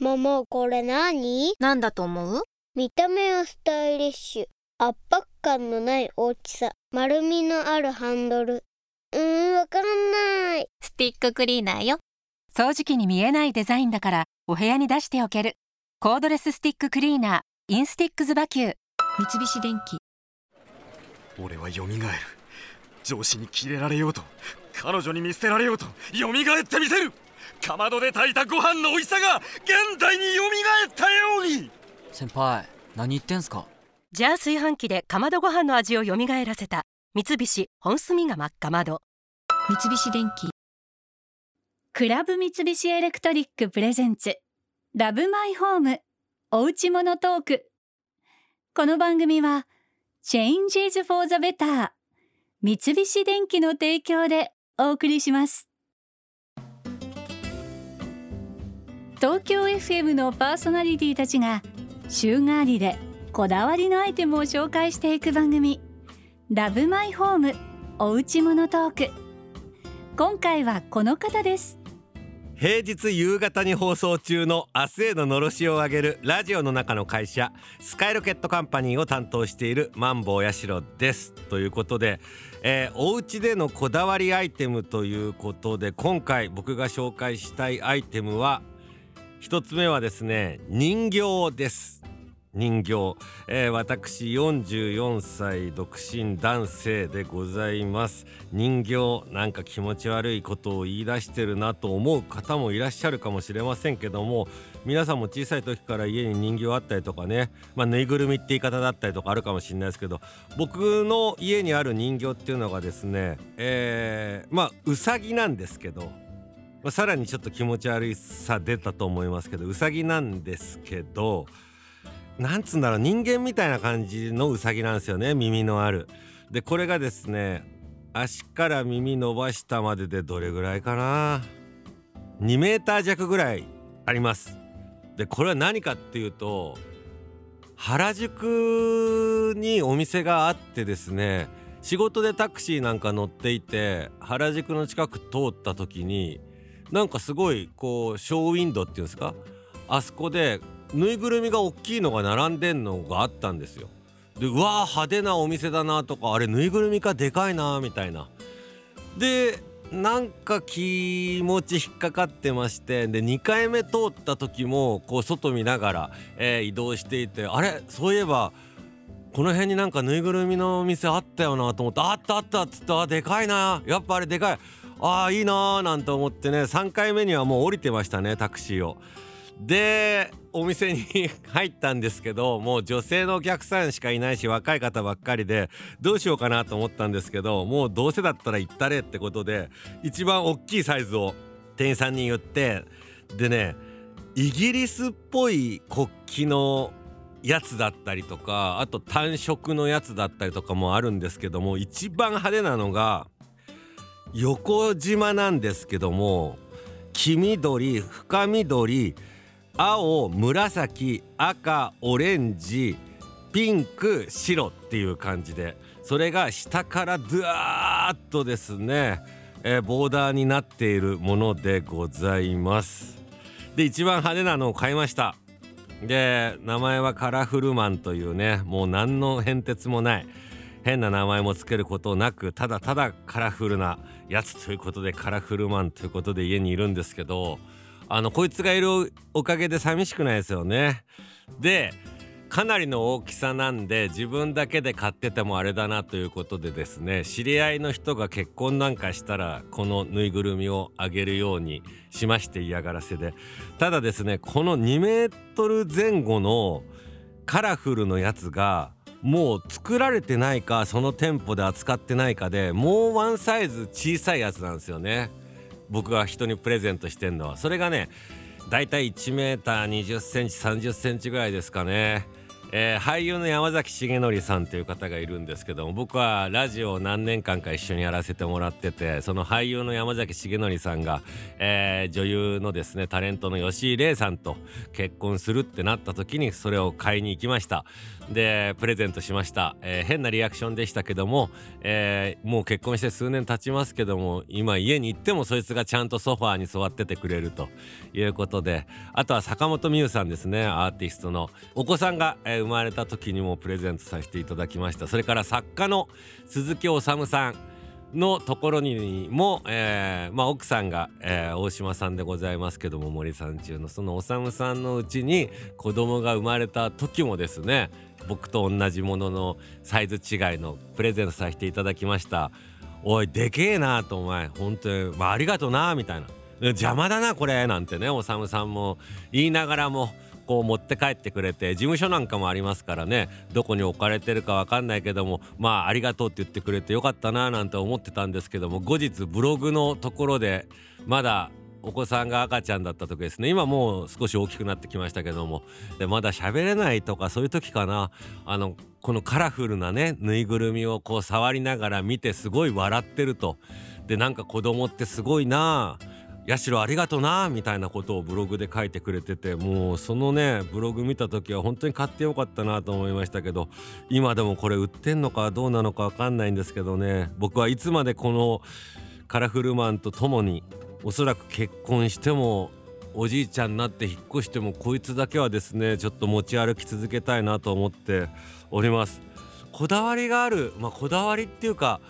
桃これ何？なんだと思う？見た目はスタイリッシュ。圧迫感のない大きさ。丸みのあるハンドル。うーんわかんない。スティッククリーナーよ。掃除機に見えないデザインだからお部屋に出しておける。コードレススティッククリーナー。インスティックズバキュー。三菱電機。俺は蘇る。上司にキレられようと彼女に見捨てられようと蘇ってみせるかまどで炊いたご飯の美味しさが現代に蘇ったように。先輩何言ってんすか？じゃあ炊飯器でかまどご飯の味を蘇らせた。三菱本炭釜かまど。三菱電機。 CLUB MITSUBISHI ELECTRIC presents。 Love My Home。おうち物トーク。この番組は Changes for the Better 三菱電機の提供でお送りします東京 FM のパーソナリティたちが週替わりでこだわりのアイテムを紹介していく番組ラブマイホームおうち物トーク。今回はこの方です。平日夕方に放送中の明日へののろしを上げるラジオの中の会社スカイロケットカンパニーを担当しているマンボウヤシロです。ということで、えー、お家でのこだわりアイテムということで今回僕が紹介したいアイテムは一つ目はですね人形です。人形、えー、私44歳独身男性でございます。人形なんか気持ち悪いことを言い出してるなと思う方もいらっしゃるかもしれませんけども皆さんも小さい時から家に人形あったりとかね、まあ、ぬいぐるみって言い方だったりとかあるかもしれないですけど僕の家にある人形っていうのがですね、えー、まあうさぎなんですけどまあ、さらにちょっと気持ち悪いさ出たと思いますけどうさぎなんですけどなんつうんだろう人間みたいな感じのウサギなんですよね耳のある。でこれがですね足から耳伸ばしたまででどれぐらいかな？2メーター弱ぐらいあります。でこれは何かっていうと原宿にお店があってですね仕事でタクシーなんか乗っていて原宿の近く通った時になんかすごいこうショーウィンドっていうんですか？あそこでぬいぐるみが大きいのが並んでんのがあったんですよ。でうわー派手なお店だなとかあれぬいぐるみかでかいなみたいな。でなんか気持ち引っかかってましてで2回目通った時もこう外見ながら、えー、移動していてあれ？そういえばこの辺になんかぬいぐるみのお店あったよなと思ってあったあったっつってあでかいなやっぱあれでかいあーいいなーなんて思ってね3回目にはもう降りてましたねタクシーを。でお店に入ったんですけどもう女性のお客さんしかいないし若い方ばっかりでどうしようかなと思ったんですけどもうどうせだったら行ったれってことで一番大きいサイズを店員さんに言ってでねイギリスっぽい国旗のやつだったりとかあと単色のやつだったりとかもあるんですけども一番派手なのが横縞なんですけども黄緑深緑青紫赤オレンジピンク白っていう感じでそれが下からドワーッとですね、え、ボーダーになっているものでございます。で一番派手なのを買いました。で名前はカラフルマンというねもう何の変哲もない変な名前も付けることなくただただカラフルなやつということでカラフルマンということで家にいるんですけどあのこいつがいるおかげで寂しくないですよね。でかなりの大きさなんで自分だけで買っててもあれだなということでですね知り合いの人が結婚なんかしたらこのぬいぐるみをあげるようにしまして嫌がらせでただですねこの2メートル前後のカラフルのやつがもう作られてないかその店舗で扱ってないかでもうワンサイズ小さいやつなんですよね。僕が人にプレゼントしてんのはそれがねだいたい1 m 2 0センチ3 0センチぐらいですかねえー俳優の山崎重則さんという方がいるんですけども僕はラジオを何年間か一緒にやらせてもらっててその俳優の山崎重則さんが、えー女優のですねタレントの吉井玲さんと結婚するってなった時にそれを買いに行きました。でプレゼントしました、えー変なリアクションでしたけども、えもう結婚して数年経ちますけども今家に行ってもそいつがちゃんとソファーに座っててくれるということであとは坂本美優さんですねアーティストの。お子さんが、えー生まれた時にもプレゼントさせていただきました。それから作家の鈴木治さんのところにも、えーまあ、奥さんが、えー大島さんでございますけども森さん中のそのおさむさんのうちに子供が生まれた時もですね僕と同じもののサイズ違いのプレゼントさせていただきました。おいでけえなとお前。本当に、まあ、ありがとなみたいな。邪魔だなこれなんてねおさむさんも言いながらもこう持って帰ってくれて事務所なんかもありますからね。どこに置かれてるかわかんないけどもまあありがとうって言ってくれてよかったななんて思ってたんですけども後日ブログのところでまだお子さんが赤ちゃんだった時ですね。今もう少し大きくなってきましたけども。でまだ喋れないとかそういう時かな。あのこのカラフルなねぬいぐるみをこう触りながら見てすごい笑ってると。でなんか子供ってすごいな。あ社ありがとなみたいなことをブログで書いてくれててもうそのねブログ見た時は本当に買ってよかったなと思いましたけど今でもこれ売ってんのかどうなのかわかんないんですけどね。僕はいつまでこのカラフルマンと共におそらく結婚してもおじいちゃんになって引っ越してもこいつだけはですねちょっと持ち歩き続けたいなと思っております。こだわりがあるまあこだわりっていうか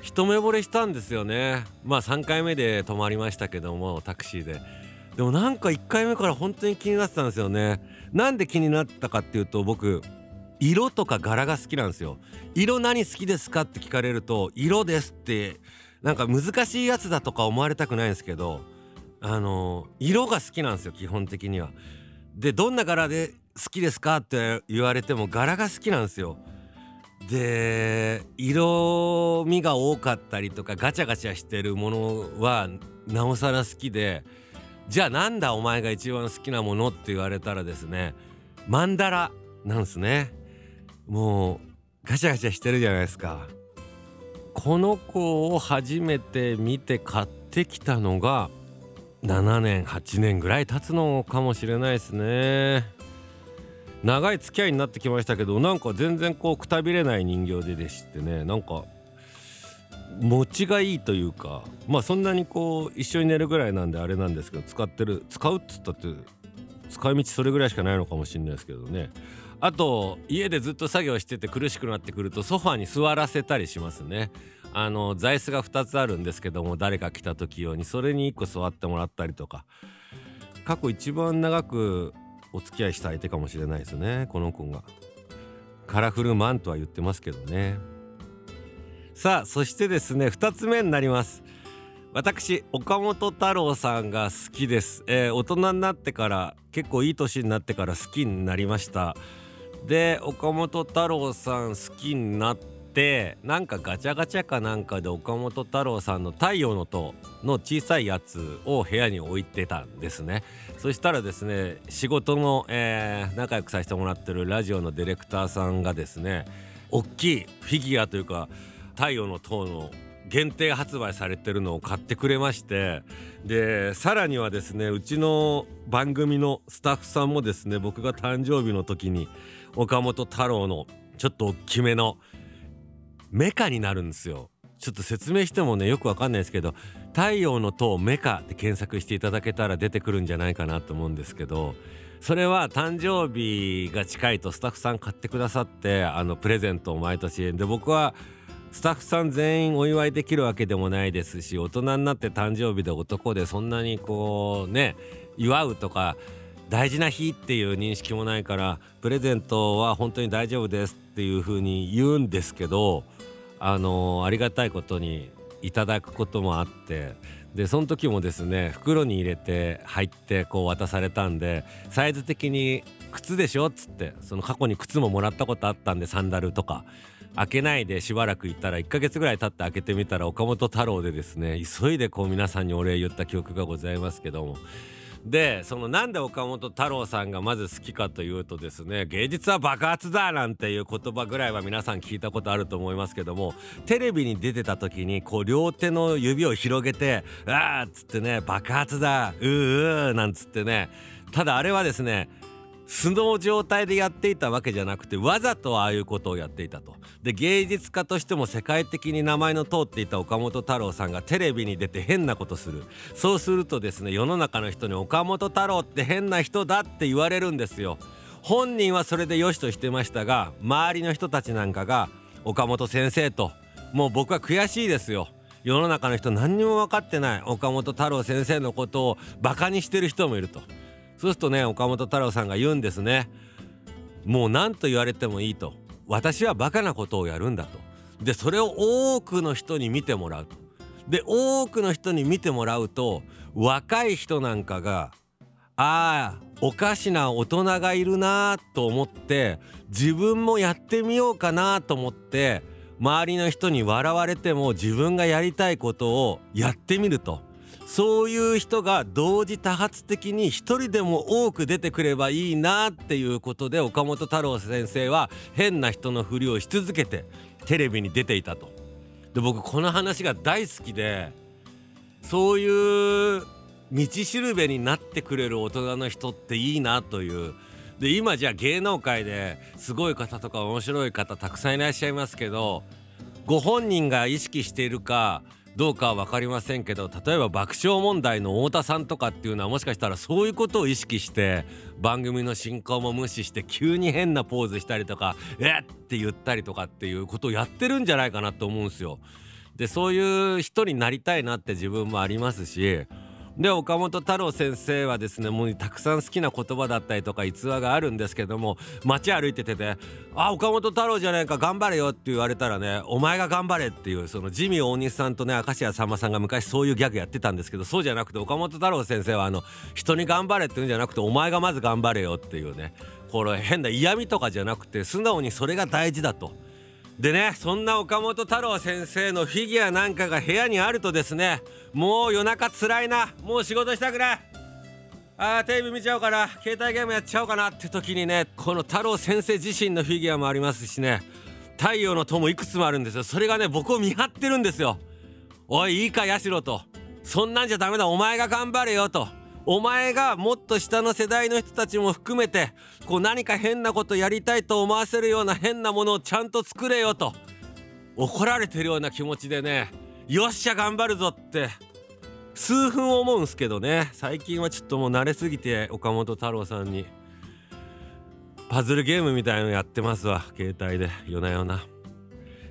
一目惚れしたんですよね。まあ3回目で泊まりましたけどもタクシーで。でもなんか1回目から本当に気になってたんですよね。なんで気になったかっていうと僕色とか柄が好きなんですよ。色何好きですかって聞かれると色ですってなんか難しいやつだとか思われたくないんですけどあの色が好きなんですよ基本的には。でどんな柄で好きですかって言われても柄が好きなんですよ。で色味が多かったりとかガチャガチャしてるものはなおさら好きでじゃあなんだお前が一番好きなものって言われたらですねマンダラなんすね。もうガチャガチャしてるじゃないですか。この子を初めて見て買ってきたのが7年8年ぐらい経つのかもしれないですね。長い付き合いになってきましたけどなんか全然こうくたびれない人形ででしてね。なんか持ちがいいというかまあそんなにこう一緒に寝るぐらいなんであれなんですけど使ってる使うっつったって使い道それぐらいしかないのかもしれないですけどね。あと家でずっと作業してて苦しくなってくるとソファに座らせたりしますね。あの座椅子が2つあるんですけども誰か来た時用にそれに1個座ってもらったりとか。過去一番長くお付き合いした相手かもしれないですね。この子が。カラフルマンとは言ってますけどね。さあそしてですね2つ目になります。私岡本太郎さんが好きです、えー大人になってから結構いい年になってから好きになりました。で岡本太郎さん好きになってなんかガチャガチャかなんかで岡本太郎さんの「太陽の塔」の小さいやつを部屋に置いてたんですね。そしたらですね仕事の、えー仲良くさせてもらってるラジオのディレクターさんがですね大きいフィギュアというか太陽の塔の限定発売されてるのを買ってくれましてでさらにはですねうちの番組のスタッフさんもですね僕が誕生日の時に岡本太郎のちょっと大きめのメカになるんですよ。ちょっと説明してもねよくわかんないですけど「太陽の塔メカ」って検索していただけたら出てくるんじゃないかなと思うんですけどそれは誕生日が近いとスタッフさん買ってくださってあのプレゼントを毎年。で僕はスタッフさん全員お祝いできるわけでもないですし大人になって誕生日で男でそんなにこうね祝うとか大事な日っていう認識もないからプレゼントは本当に大丈夫ですっていう風に言うんですけどあのありがたいことにいただくこともあってでその時もですね袋に入れて入ってこう渡されたんでサイズ的に靴でしょっつってその過去に靴ももらったことあったんでサンダルとか。開けないでしばらく行ったら1ヶ月ぐらい経って開けてみたら岡本太郎でですね急いでこう皆さんにお礼言った記憶がございますけども。でそのなんで岡本太郎さんがまず好きかというとですね芸術は爆発だなんていう言葉ぐらいは皆さん聞いたことあると思いますけどもテレビに出てた時にこう両手の指を広げて「あーっつってね爆発だうーうー」なんつってねただあれはですね素の状態でやっていたわけじゃなくてわざとああいうことをやっていたと。で芸術家としても世界的に名前の通っていた岡本太郎さんがテレビに出て変なことするそうするとですね世の中の人に岡本太郎って変な人だって言われるんですよ。本人はそれで良しとしてましたが周りの人たちなんかが岡本先生ともう僕は悔しいですよ。世の中の人何にも分かってない岡本太郎先生のことをバカにしてる人もいると。そうするとね岡本太郎さんが言うんですね。もう何と言われてもいいと。私はバカなことをやるんだと。でそれを多くの人に見てもらうと。で多くの人に見てもらうと若い人なんかがああおかしな大人がいるなと思って自分もやってみようかなと思って周りの人に笑われても自分がやりたいことをやってみると。そういう人が同時多発的に一人でも多く出てくればいいなっていうことで岡本太郎先生は変な人のふりをし続けてテレビに出ていたと。で僕この話が大好きでそういう道しるべになってくれる大人の人っていいなという。で今じゃあ芸能界ですごい方とか面白い方たくさんいらっしゃいますけどご本人が意識しているかどうかは分かりませんけど例えば爆笑問題の太田さんとかっていうのはもしかしたらそういうことを意識して番組の進行も無視して急に変なポーズしたりとか「えっ!」って言ったりとかっていうことをやってるんじゃないかなと思うんですよ。でそういう人になりたいなって自分もありますしで岡本太郎先生はですねもうたくさん好きな言葉だったりとか逸話があるんですけども街歩いててね「あ岡本太郎じゃないか頑張れよ」って言われたらね「お前が頑張れ」っていうそのジミー大西さんとね明石家さんまさんが昔そういうギャグやってたんですけどそうじゃなくて岡本太郎先生はあの人に頑張れって言うんじゃなくてお前がまず頑張れよっていうねこれ変な嫌味とかじゃなくて素直にそれが大事だと。でねそんな岡本太郎先生のフィギュアなんかが部屋にあるとですねもう夜中つらいな。もう仕事したくないあーテレビ見ちゃおうかな。携帯ゲームやっちゃおうかなって時にねこの太郎先生自身のフィギュアもありますしね。太陽の塔もいくつもあるんですよ。それがね僕を見張ってるんですよ。おいいいかヤシロと。そんなんじゃダメだ。お前が頑張れよと。お前がもっと下の世代の人たちも含めてこう何か変なことやりたいと思わせるような変なものをちゃんと作れよと怒られてるような気持ちでねよっしゃ頑張るぞって数分思うんすけどね。最近はちょっともう慣れすぎて岡本太郎さんにパズルゲームみたいのやってますわ携帯で。夜な夜な。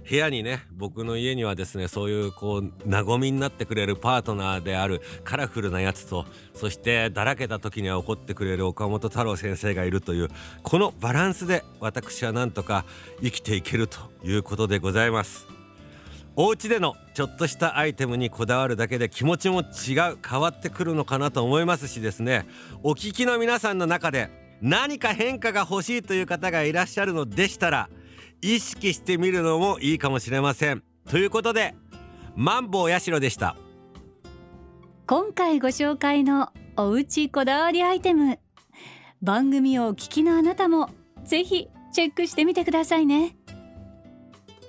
部屋にね僕の家にはですねそういうこう和みになってくれるパートナーであるカラフルなやつとそしてだらけた時には怒ってくれる岡本太郎先生がいるというこのバランスで私はなんとか生きていけるということでございます。お家でのちょっとしたアイテムにこだわるだけで気持ちも違う変わってくるのかなと思いますしですねお聞きの皆さんの中で何か変化が欲しいという方がいらっしゃるのでしたら意識してみるのもいいかもしれません。ということでマンボウやしろでした。今回ご紹介のおうちこだわりアイテム。番組をお聞きのあなたもぜひチェックしてみてくださいね。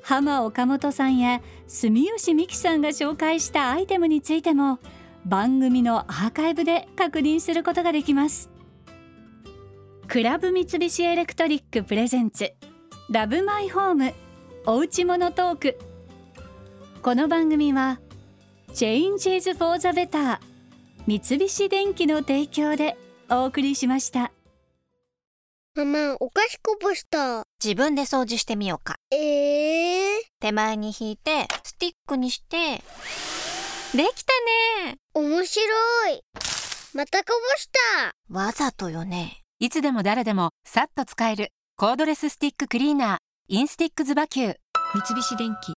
ハマ・オカモトさんや住吉美紀さんが紹介したアイテムについても番組のアーカイブで確認することができます。 CLUB MITSUBISHI ELECTRIC presents。ラブマイホームおうちモノトーク。この番組は Changes for the Better 三菱電機の提供でお送りしました。ママお菓子こぼした。自分で掃除してみようか。えー、手前に引いて、スティックにして、できたね。面白い。またこぼした。わざとよね。いつでも誰でもさっと使えるコードレススティッククリーナーインスティックズバキュー。三菱電機。